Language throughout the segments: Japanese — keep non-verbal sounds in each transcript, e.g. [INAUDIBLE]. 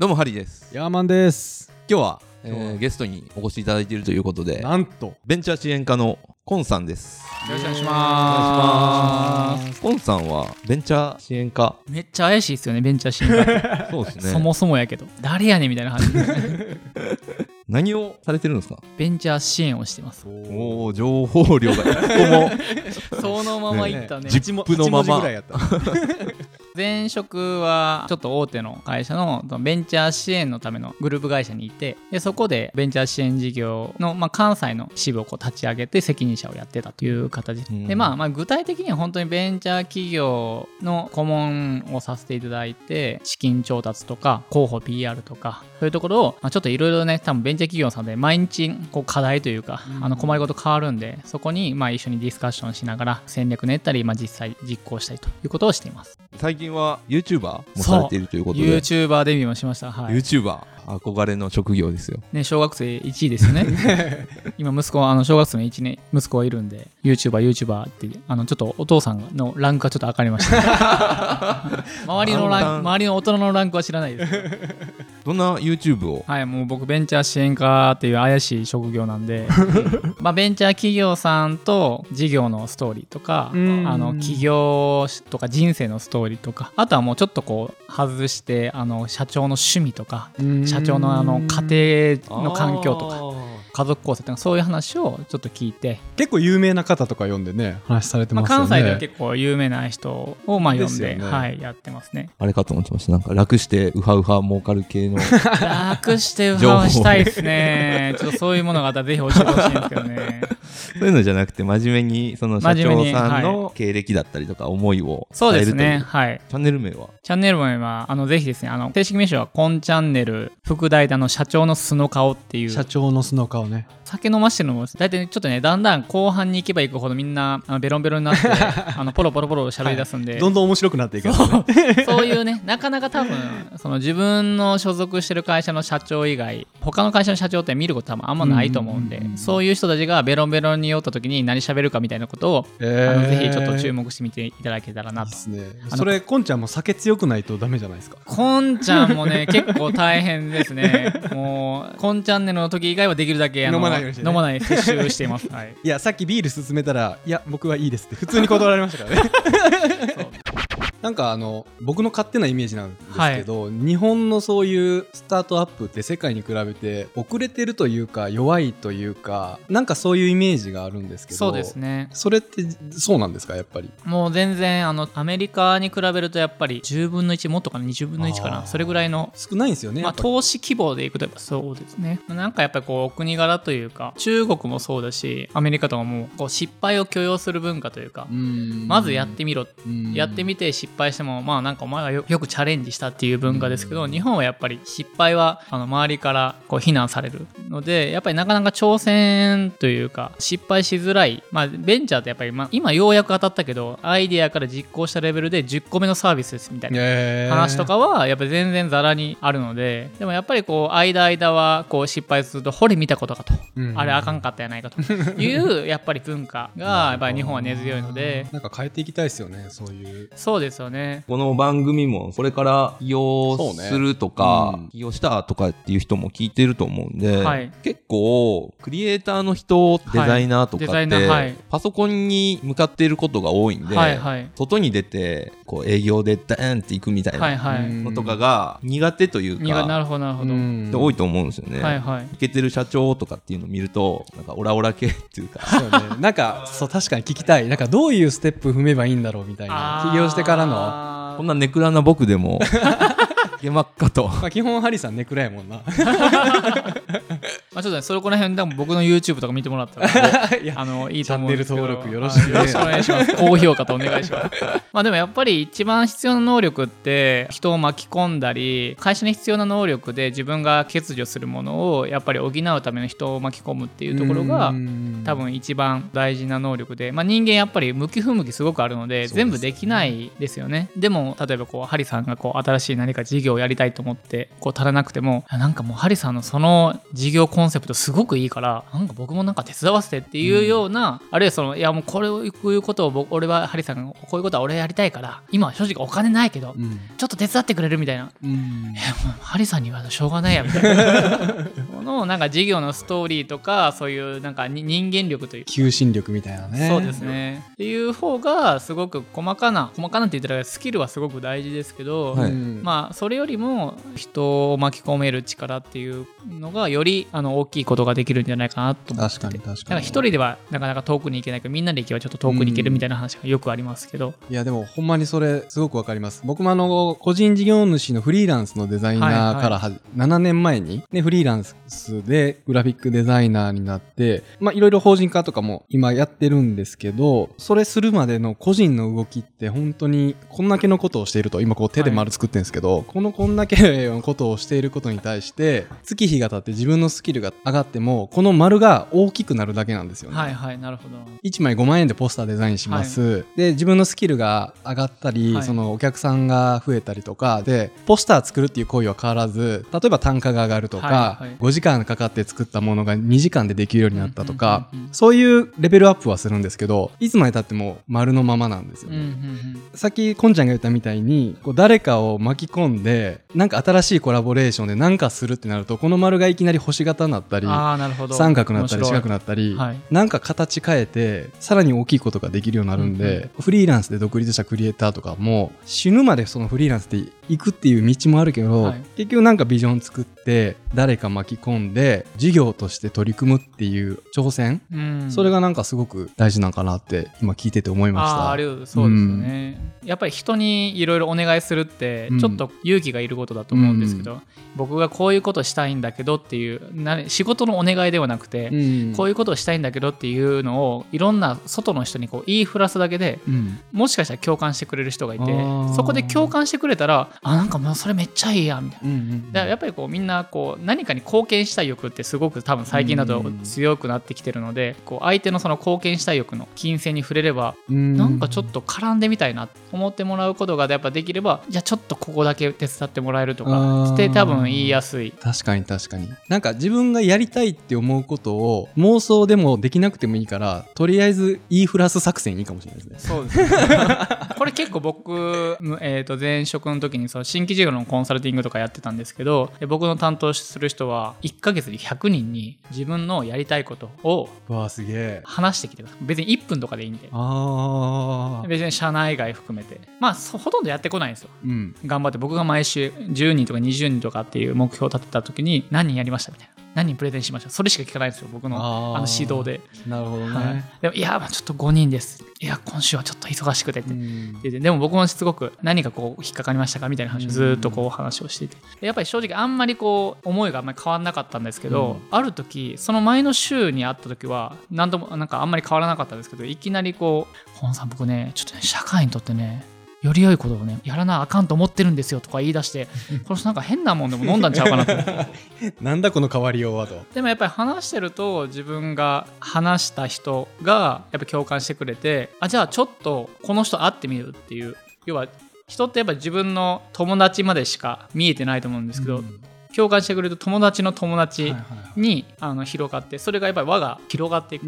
どうもハリーですヤーマンです。今日は、えー、ゲストにお越しいただいているということでなんと。ベンチャー支援課のコンさんですよろしくお願いしおますコンさんはベンチャー支援課す。めっちゃ怪しいですよね、ベンチャーシーンが。[LAUGHS] そうですねそもそもやけど。誰やねんみたいな感じ。[LAUGHS] 何をされてるんですか？ベンチャー支援をしてます。おお情報量が一個も [LAUGHS] そのままいったね。ジップのまま前職はちょっと大手の会社のベンチャー支援のためのグループ会社にいてでそこでベンチャー支援事業の、まあ、関西の支部をこう立ち上げて責任者をやってたという形うんで、まあ、まあ具体的には本当にベンチャー企業の顧問をさせていただいて資金調達とか広報 PR とかそういうところを、まあ、ちょっといろいろね多分ベンチャー企業さんで毎日こう課題というか、あの困りごと変わるんでそこにまあ一緒にディスカッションしながら戦略練ったり、まあ、実際実行したりということをしています。最近は YouTuber もされているということで YouTuber デビューもしました。はい。YouTuber 憧れの職業ですよね、小学生1位ですよね。[LAUGHS] 今、息子、あの、小学生の1年、息子がいるんで、YouTuber、YouTuber って、あの、ちょっとお父さんのランクがちょっと上がりました。[LAUGHS] 周りのランク、周りの大人のランクは知らないですけど。どんな YouTube を？はい、もう僕、ベンチャー支援課っていう怪しい職業なんで、[LAUGHS] まあ、ベンチャー企業さんと事業のストーリーとか、あうん。の、企業とか人生のストーリーとか、あとはもうちょっとこう、外して、あの、社長の趣味とか、社長のあの家庭の環境とか家族構成とかそういう話をちょっと聞いて、結構有名な方とか読んでね、話されてまあ、ますよね。関西では結構有名な人をまあ読んでねはい、やってますね。あれかと思ってましたなんか楽してウハウハ儲かる系の楽してウハウハしたいですね。ちょっとそういうものがあったらぜひ教えてほしいんですけどね。そういうのじゃなくて真面目にその社長真面目にさんのは経歴だったりとか思いをそう伝えるというですね。はい。チャンネル名はチャンネル名は、あの、ぜひですね、あの、正式名称は、コンチャンネル、副代打の社長の素の顔っていう、社長の素の顔ね。酒飲ましてるのも、大体ちょっとね、だんだん後半に行けば行くほどみんな、あのベロンベロンになって、[LAUGHS] あの、ポロポロポロ喋り出すんで、どんどん面白くなっていくやつね。そういうね、なかなか多分、その自分の所属してる会社の社長以外、他の会社の社長って見ること多分あんまないと思うんで、うんうんうんそういう人たちがベロンベロンに酔った時に何喋るかみたいなことを、えあのぜひちょっと注目目してみていただけたらなとで。すね。あのそれ、こんちゃんも酒強くないとダメじゃないですか？こんちゃんもね、結構大変ですね。もう、こんチャンネルの時以外はできるだけ飲まないようにしてね飲まない摂取しています。はい。いや、さっきビール勧めたら、いや、僕はいいですって普通に断られましたからね。[LAUGHS] なんかあの僕の勝手なイメージなんですけど、日本のそういうスタートアップって世界に比べて遅れてるというか弱いというかなんかそういうイメージがあるんですけどそうですね。それってそうなんですか？やっぱり。もう全然、あの、アメリカに比べるとやっぱり10分の1、もっとかな、20分の1かな、それぐらいの少ないんですよね、まあ、投資規模でいくとやっぱそうですね。なんかやっぱりこう、お国柄というか、中国もそうだし、アメリカとかも、こう、失敗を許容する文化というか、うん。まずやってみろ。うん。やってみて失敗しても、まあなんかお前はよよくチャレンジしたっていう文化ですけど、日本はやっぱり失敗はあの周りからこう非難されるので、やっぱりなかなか挑戦というか、失敗しづらい。まあベンチャーってやっぱり、まあ、今ようやく当たったけど、アイディアから実行したレベルで10個目のサービスですみたいな。えー話とかはやっぱり全然ザラにあるのででもやっぱりこう間間はこう失敗するとほれ見たことかと、うんあれあかんかったやないかと [LAUGHS] いうやっぱり文化がやっぱり日本は根強いのでなんか変えていきたいですよねそういうそうですよね。この番組もこれから起業そうねするとか、うん。起業したとかっていう人も聞いてると思うんで、はい。結構クリエイターの人デザイナーとかって、はい。パソコンに向かっていることが多いんで、はいはい。外に出てこう営業でダーンっていくみたいなはいはい。のとかが苦手というにがなか、るほどなるほど、多いと思うんですよね。はいはい。いけてる社長とかっていうのを見るとなんかオラオラ系っていうか。そうね、なんかそう確かに聞きたい。なんかどういうステップ踏めばいいんだろうみたいな。起業してからの？のこんなネクラな僕でも。[LAUGHS] いけまっかと。まあ、基本ハリさんネクラやもんな [LAUGHS] まあちょっとねそれこら辺でも僕の YouTube とか見てもらったら [LAUGHS] あのいいと思うんですけど。チャンネル登録よろしくね。はいよろしくお願いします。高評価とお願いします。まあでもやっぱり一番必要な能力って人を巻き込んだり会社に必要な能力で自分が欠如するものをやっぱり補うための人を巻き込むっていうところが多分一番大事な能力で、まあ、人間やっぱり向き不向きすごくあるので全部できないですよね。でも例えばこうハリさんがこう新しい何か事業をやりたいと思ってこう足らなくてもあなんかもうハリさんのその事業ココンセプトすごくいいからなんか僕もなんか手伝わせてっていうような、あるいはそのいやもうこれをこういうことを僕俺はハリーさんがこういうことは俺やりたいから今は正直お金ないけど、うん。ちょっと手伝ってくれるみたいな。うん。ハリさんに言われたらしょうがないやみたいな [LAUGHS] このなんか事業のストーリーとかそういうなんかに人間力という求心力みたいなね。そうですね。っていう方がすごく細かな細かなって言ったらスキルはすごく大事ですけど、はい。うんまあそれよりも人を巻き込める力っていうのがよりあの大きいことができるんじゃないかなと思って確かにか一人ではなかなか遠くに行けないけどみんなで行けばちょっと遠くに行けるみたいな話がよくありますけど、いやでもほんまにそれすごくわかります。僕もあの個人事業主のフリーランスのデザイナーからは、7年前に、ね、フリーランスでグラフィックデザイナーになってまあいろいろ法人化とかも今やってるんですけどそれするまでの個人の動きって本当にこんだけのことをしていると今こう手で丸作ってるんですけど、このこんだけのことをしていることに対して月日が経って自分のスキルが上がってもこの丸が大きくなるだけなんですよね。はいはいなるほど。1枚5万円でポスターデザインします、で自分のスキルが上がったり、はい。そのお客さんが増えたりとかでポスター作るっていう行為は変わらず例えば単価が上がるとか、はいはい。5時間かかって作ったものが2時間でできるようになったとか、うんうんうんうんそういうレベルアップはするんですけどいつまでたっても丸のままなんですよね。うんうんうん。さっきこんちゃんが言ったみたいにこう誰かを巻き込んでなんか新しいコラボレーションで何かするってなるとこの丸がいきなり星型になったり三角になったり四角になったり、はい。なんか形変えてさらに大きいことができるようになるんで、フリーランスで独立したクリエイターとかも死ぬまでそのフリーランスで行くっていう道もあるけど、はい。結局なんかビジョン作って誰か巻き込んで事業として取り組むっていう挑戦、うん。それがなんかすごく大事なんかなって今聞いてて思いました。あーあるそうですよね、やっぱり人にいろいろお願いするってうん。ちょっと勇気がいることだと思うんですけど、僕がこういうことしたいんだけどっていうな仕事のお願いではなくて、うん。こういうことをしたいんだけどっていうのをいろんな外の人にこう言いふらすだけでうん。もしかしたら共感してくれる人がいてそこで共感してくれたらあなんかもうそれめっちゃいいやみたいな。うんうん。だからやっぱりこうみんなこう何かに貢献したい欲ってすごく多分最近だと強くなってきてるのでこう相手のその貢献したい欲の金銭に触れればうん。なんかちょっと絡んでみたいなと思ってもらうことがやっぱできればじゃあちょっとここだけ手伝ってもらえるとかあー。って多分言いやすい。確かに確かに。なんか自分がやりたいって思うことを妄想でもできなくてもいいからとりあえず言いふらす作戦いいかもしれないですね。そうですね。[LAUGHS] これ結構僕、えー、と前職の時にその新規事業のコンサルティングとかやってたんですけどで僕の担当する人は1ヶ月に100人に自分のやりたいことをわあすげえ。話してきてください。別に1分とかでいいんで。ああ別に社内外含めて。まあそほとんどやってこないんですよ。うん。頑張って僕が毎週10人とか20人とかっていう目標を立てた時に何人やりましたみたいな何人プレゼンしました？それしか聞かないんですよ僕のあの指導で、なるほどね、はい、でもいやちょっと5人です。いや今週はちょっと忙しくてって。うん。言ってでも僕もすごく何かこう引っかかりましたかみたいな話をずーっとこう話をしていて。でやっぱり正直あんまりこう思いがあんまり変わらなかったんですけど、ある時その前の週に会った時は何ともなんかあんまり変わらなかったんですけどいきなりこう「本さん僕ねちょっとね社会にとってねより良いことをねやらなあかんと思ってるんですよとか言い出してこの人なんか変なもんでも飲んだんちゃうかなと。思ってなんだこの変わりようはと。でもやっぱり話してると自分が話した人がやっぱ共感してくれてあじゃあちょっとこの人会ってみるっていう。要は人ってやっぱ自分の友達までしか見えてないと思うんですけど、共感してくれる友達の友達に、あの広がってそれがやっぱり輪が広がっていく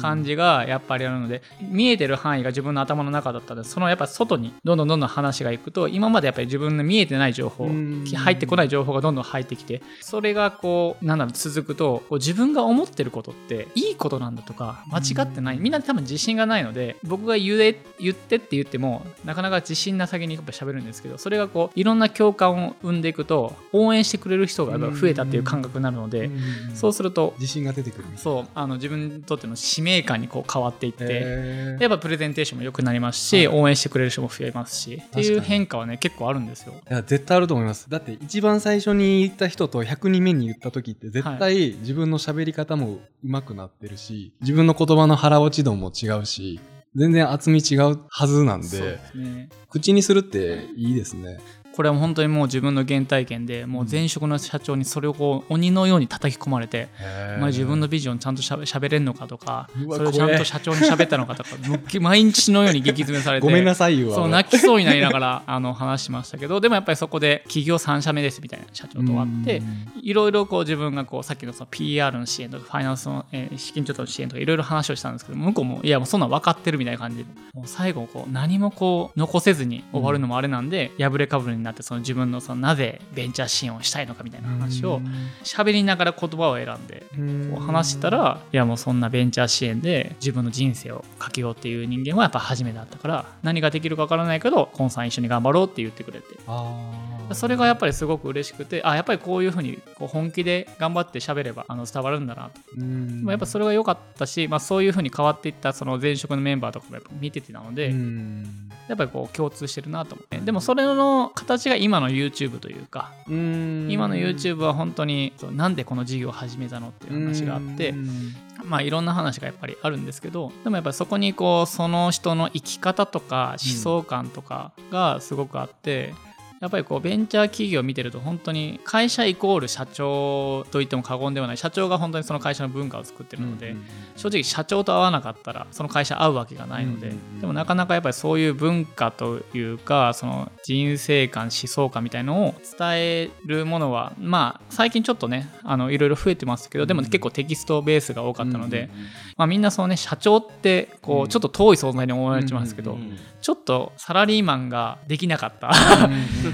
感じがやっぱりあるので見えてる範囲が自分の頭の中だったらそのやっぱ外にどんどんどんどん話がいくと今までやっぱり自分の見えてない情報うん。入ってこない情報がどんどん入ってきてそれがこうなんだろう続くとこう自分が思ってることっていいことなんだとか間違ってない。みんな多分自信がないので僕が言え言ってって言ってもなかなか自信な先にやっぱ喋るんですけどそれがこういろんな共感を生んでいくと応援してくれる人が増えたっていう感覚になるのでそうすると自信が出てくるそうあの自分にとっての使命感にこう変わっていって。やっぱプレゼンテーションも良くなりますし、応援してくれる人も増えますしっていう変化はね結構あるんですよ。いや絶対あると思います。だって一番最初に言った人と100人目に言った時って絶対自分の喋り方も上手くなってるし自分の言葉の腹落ち度も違うし全然厚み違うはずなんでね。口にするっていいですねこれは本当にもう自分の原体験でもう前職の社長にそれをこう鬼のように叩き込まれて、お前自分のビジョンちゃんとしゃべ喋れんのかとかそれをちゃんと社長に喋ったのかとか [LAUGHS] 毎日のように激詰めされてごめんなさいよそう泣きそうになりながらあの話しましたけどでもやっぱりそこで企業3社目ですみたいな社長と会っていろいろこう自分がこうさっきのその PR の支援とかファイナンスの、えー資金調達の支援とかいろいろ話をしたんですけど向こうもいやもうそんなん分かってるみたいな感じでもう最後こう何もこう残せずに終わるのもあれなんで、破れかぶれになってその自分のそのなぜベンチャー支援をしたいのかみたいな話を喋りながら言葉を選んでこう話したらいやもうそんなベンチャー支援で自分の人生をかけようっていう人間はやっぱ初めてだったから何ができるか分からないけどコンさん一緒に頑張ろうって言ってくれて。あそれがやっぱりすごく嬉しくてあやっぱりこういうふうにこう本気で頑張って喋ればあの伝わるんだな。とうん。やっぱそれが良かったし、まあ、そういうふうに変わっていったその前職のメンバーとかもやっぱ見ててたので、うん。やっぱりこう共通してるなと思って。でもそれの形が今の YouTube というかうん。今の YouTube は本当になんでこの事業を始めたのっていう話があってうん。まあいろんな話がやっぱりあるんですけどでもやっぱりそこにこうその人の生き方とか思想感とかがすごくあって、やっぱりこうベンチャー企業を見てると本当に会社イコール社長と言っても過言ではない社長が本当にその会社の文化を作ってるので、正直社長と会わなかったらその会社会うわけがないので、うんうんうん。でもなかなかやっぱりそういう文化というかその人生観思想観みたいのを伝えるものはまあ最近ちょっとねあのいろいろ増えてますけどでも結構テキストベースが多かったので、まあ、みんなそのね社長ってこうちょっと遠い存在に思われてますけど、ちょっとサラリーマンができなかった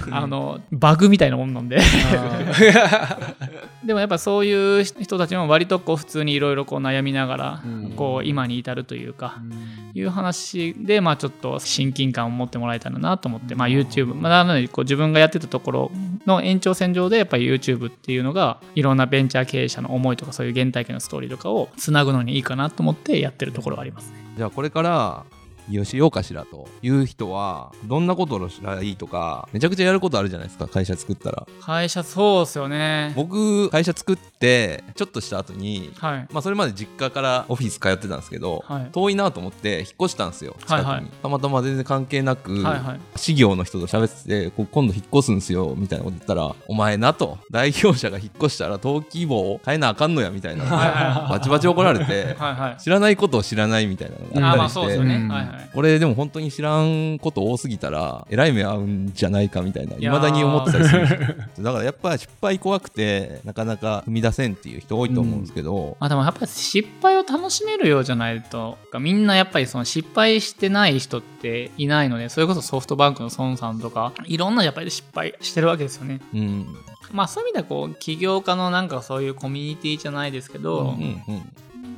[LAUGHS] あのバグみたいなもんなんで。[LAUGHS] でもやっぱそういう人たちも割とこう普通にいろいろ悩みながらうん。こう今に至るというかいう話でまあちょっと親近感を持ってもらえたらなと思ってまあ YouTube まあなのでこう自分がやってたところの延長線上でやっぱり YouTube っていうのがいろんなベンチャー経営者の思いとかそういう原体験のストーリーとかをつなぐのにいいかなと思ってやってるところがありますね。じゃあこれから起業しようかしらという人はどんなことをしたらいいとかめちゃくちゃやることあるじゃないですか会社作ったら会社そうですよね。僕会社作ってちょっとした後にはい。まあそれまで実家からオフィス通ってたんですけど、はい遠いなと思って引っ越したんですよ近くに、はいはいたまたま全然関係なく、はいはい。事業の人と喋ってて今度引っ越すんすよみたいなこと言ったらお前なと代表者が引っ越したら登記簿を変えなあかんのやみたいなバチバチ怒られて [LAUGHS] はいはい。知らないことを知らないみたいなのがあったりして、そうですよね。うんはいはい。俺でも本当に知らんこと多すぎたらえらい目合うんじゃないかみたいないまだに思ってたりする。んですよだからやっぱ失敗怖くてなかなか踏み出せんっていう人多いと思うんですけど、まあでもやっぱり失敗を楽しめるようじゃないとみんなやっぱりその失敗してない人っていないのでそれこそソフトバンクの孫さんとかいろんなやっぱり失敗してるわけですよね。うん。まあそういう意味ではこう起業家のなんかそういうコミュニティじゃないですけど、うんうん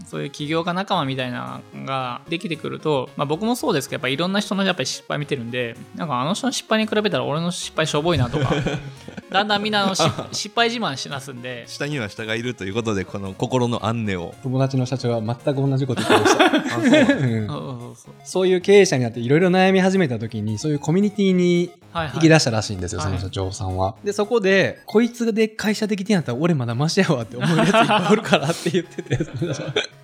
そういう起業家仲間みたいなのができてくると、まあ、僕もそうですけどやっぱいろんな人のやっぱり失敗見てるんでなんかあの人の失敗に比べたら俺の失敗しょぼいなとか [LAUGHS] だんだんみんなあのし失敗自慢しなすんで。下には下がいるということでこの心の安寧を。友達の社長は全く同じこと言ってました。[LAUGHS] う。んそうそうそう。そういう経営者になっていろいろ悩み始めた時にそういうコミュニティにはいはい。引き出したらしいんですよ、はい。その社長さんは。で、そこで、こいつで会社できてんやったら俺まだマシやわって思うやついっぱいおるからって言ってて、[LAUGHS]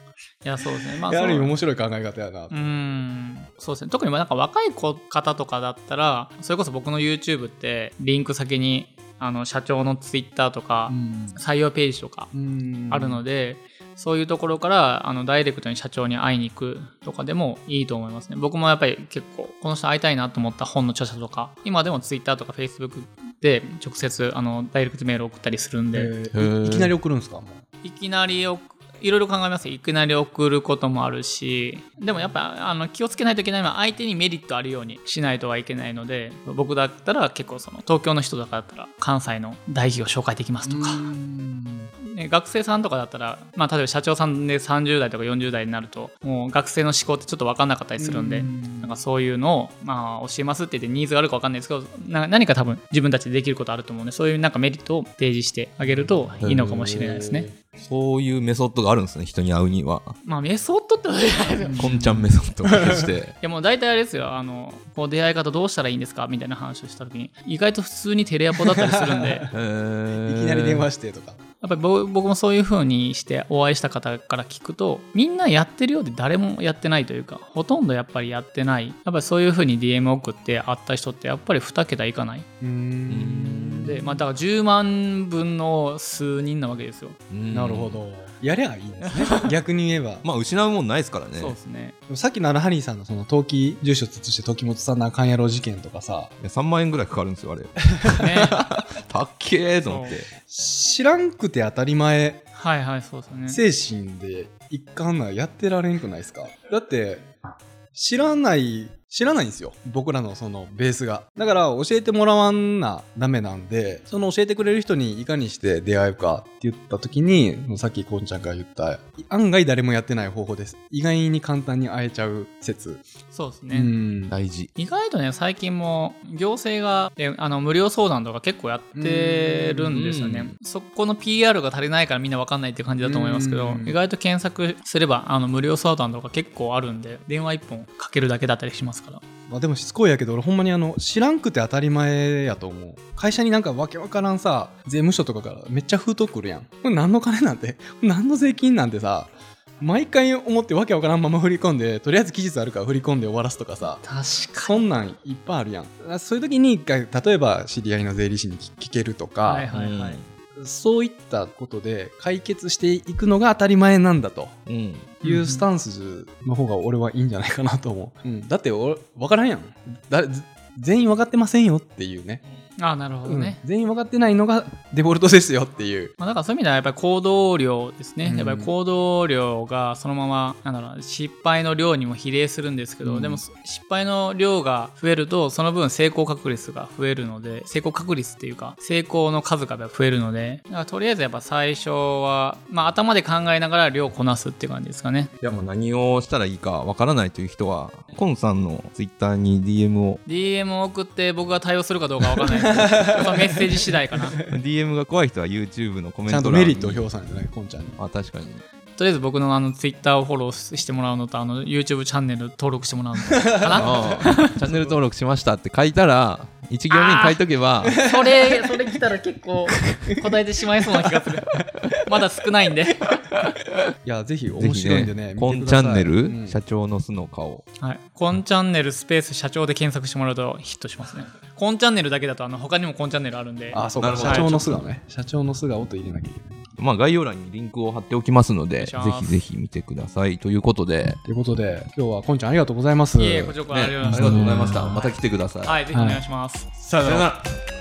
いやそうですね。まあある意味面白い考え方やな。うーん。そうですね。特になんか若い子方とかだったらそれこそ僕の YouTube ってリンク先にあの社長の Twitter とか採用ページとかあるので、そういうところからあのダイレクトに社長に会いに行くとかでもいいと思いますね。僕もやっぱり結構この人会いたいなと思った本の著者とか今でも Twitter とか Facebook で直接あのダイレクトメールを送ったりするんで、いいきなり送るんですか？いきなりおいろいろ考えますいきなり送ることもあるし。でもやっぱあの気をつけないといけないのは相手にメリットあるようにしないとはいけないので僕だったら結構その東京の人とかだったら関西の大企業紹介できますとか、学生さんとかだったら、まあ、例えば社長さんで30代とか40代になるともう学生の思考ってちょっと分かんなかったりするんでなんかそういうのを、まあ、教えますって言ってニーズがあるか分かんないですけどな何か多分自分たちでできることあると思うんでそういうなんかメリットを提示してあげるといいのかもしれないですね。そういうメソッドがあるんですね、人に会うには。まあメソッドってことじゃないですよこんちゃんメソッドとして。[LAUGHS] いやもう大体あれですよ、あの、こう出会い方どうしたらいいんですかみたいな話をしたときに、意外と普通にテレアポだったりするんで、いきなり電話してとか。やっぱり僕もそういう風にしてお会いした方から聞くと、みんなやってるようで誰もやってないというか、ほとんどやっぱりやってない。やっぱりそういう風に DM 送って会った人ってやっぱり2桁いかない。うーん。で、まあだから10万分の数人なわけですよ。うんなるほど。やりゃいいんですね。[LAUGHS] 逆に言えば。まあ、失うもんないですからね。そうですね。さっきのアラハリーさんのその登記住所移して時本さんのあかんやろ事件とかさ、いや3万円ぐらいかかるんですよ、あれ。ね。[LAUGHS] たっけーと思って。知らんくて当たり前はいはい、そうですね。精神で一貫なやってられんくないですか？だって、知らない、知らないんですよ。僕らのそのベースが。だから教えてもらわんなダメなんで、その教えてくれる人にいかにして出会うかって言った時に、さっきこんちゃんが言った、案外誰もやってない方法です。意外に簡単に会えちゃう説。そうですね。うん。大事。意外とね最近も行政がえあの無料相談とか結構やってるんですようねそこの PR が足りないからみんな分かんないっていう感じだと思いますけどうん意外と検索すればあの無料相談とか結構あるんで電話1本かけるだけだったりしますから。まあでもしつこいやけど、俺ほんまにあの、知らんくて当たり前やと思う。会社になんかわけわからんさ、税務署とかからめっちゃ封筒来るやん。これ何の金なんて、何の税金なんてさ、毎回思ってわけわからんまま振り込んで、とりあえず期日あるから振り込んで終わらすとかさ、確そんなんいっぱいあるやん。そういう時に一回、例えば知り合いの税理士に聞聞けるとか、はいはいはいそういったことで解決していくのが当たり前なんだと。うん。いうスタンスの方が俺はいいんじゃないかなと思う。うん、だって俺分からんやんだ。全員分かってませんよっていうね。あなるほどね、うん。全員分かってないのがデフォルトですよっていう。まあ、だからそういう意味ではやっぱり行動量ですね、うん。やっぱり行動量がそのままなんだろう失敗の量にも比例するんですけど、うん。でも失敗の量が増えるとその分成功確率が増えるので成功確率っていうか成功の数が増えるのでだからとりあえずやっぱ最初は、まあ、頭で考えながら量をこなすっていう感じですかね。いや、もう何をしたらいいかわからないという人は、コンさんのツイッターに DM を、DM を送って僕が対応するかどうかわかんないやっぱメッセージ次第かな DM が怖い人は YouTube のコメンちゃんとメリットを評さんじゃない、こんちゃんに。あ、確かに。とりあえず僕のあの Twitter をフォローしてもらうのとあの YouTube チャンネル登録してもらうのかな [LAUGHS] [LAUGHS] チャンネル登録しましたって書いたら、1行目に書いとけば、それ、それ来たら結構答えてしまいそうな気がする。まだ少ないんで。いや、ぜひぜ面ひ白いんでね。ね、コン見てくださいチャンネル、うん社長の素の顔。はい。コンチャンネルスペース社長で検索してもらうとヒットしますね。コンチャンネルだけだとあの他にもコンチャンネルあるんで。あ、そうか、なるほど社長の素顔ね。社長の素顔と入れなきゃいけない。まあ、概要欄にリンクを貼っておきますので、ぜひぜひ見てください。ということで、ということで、今日はこんちゃんありがとうございます。いえ、こちらこそありがとうございまありがとうございました。また来てください。す。はい、ぜひお願いします。さよなら。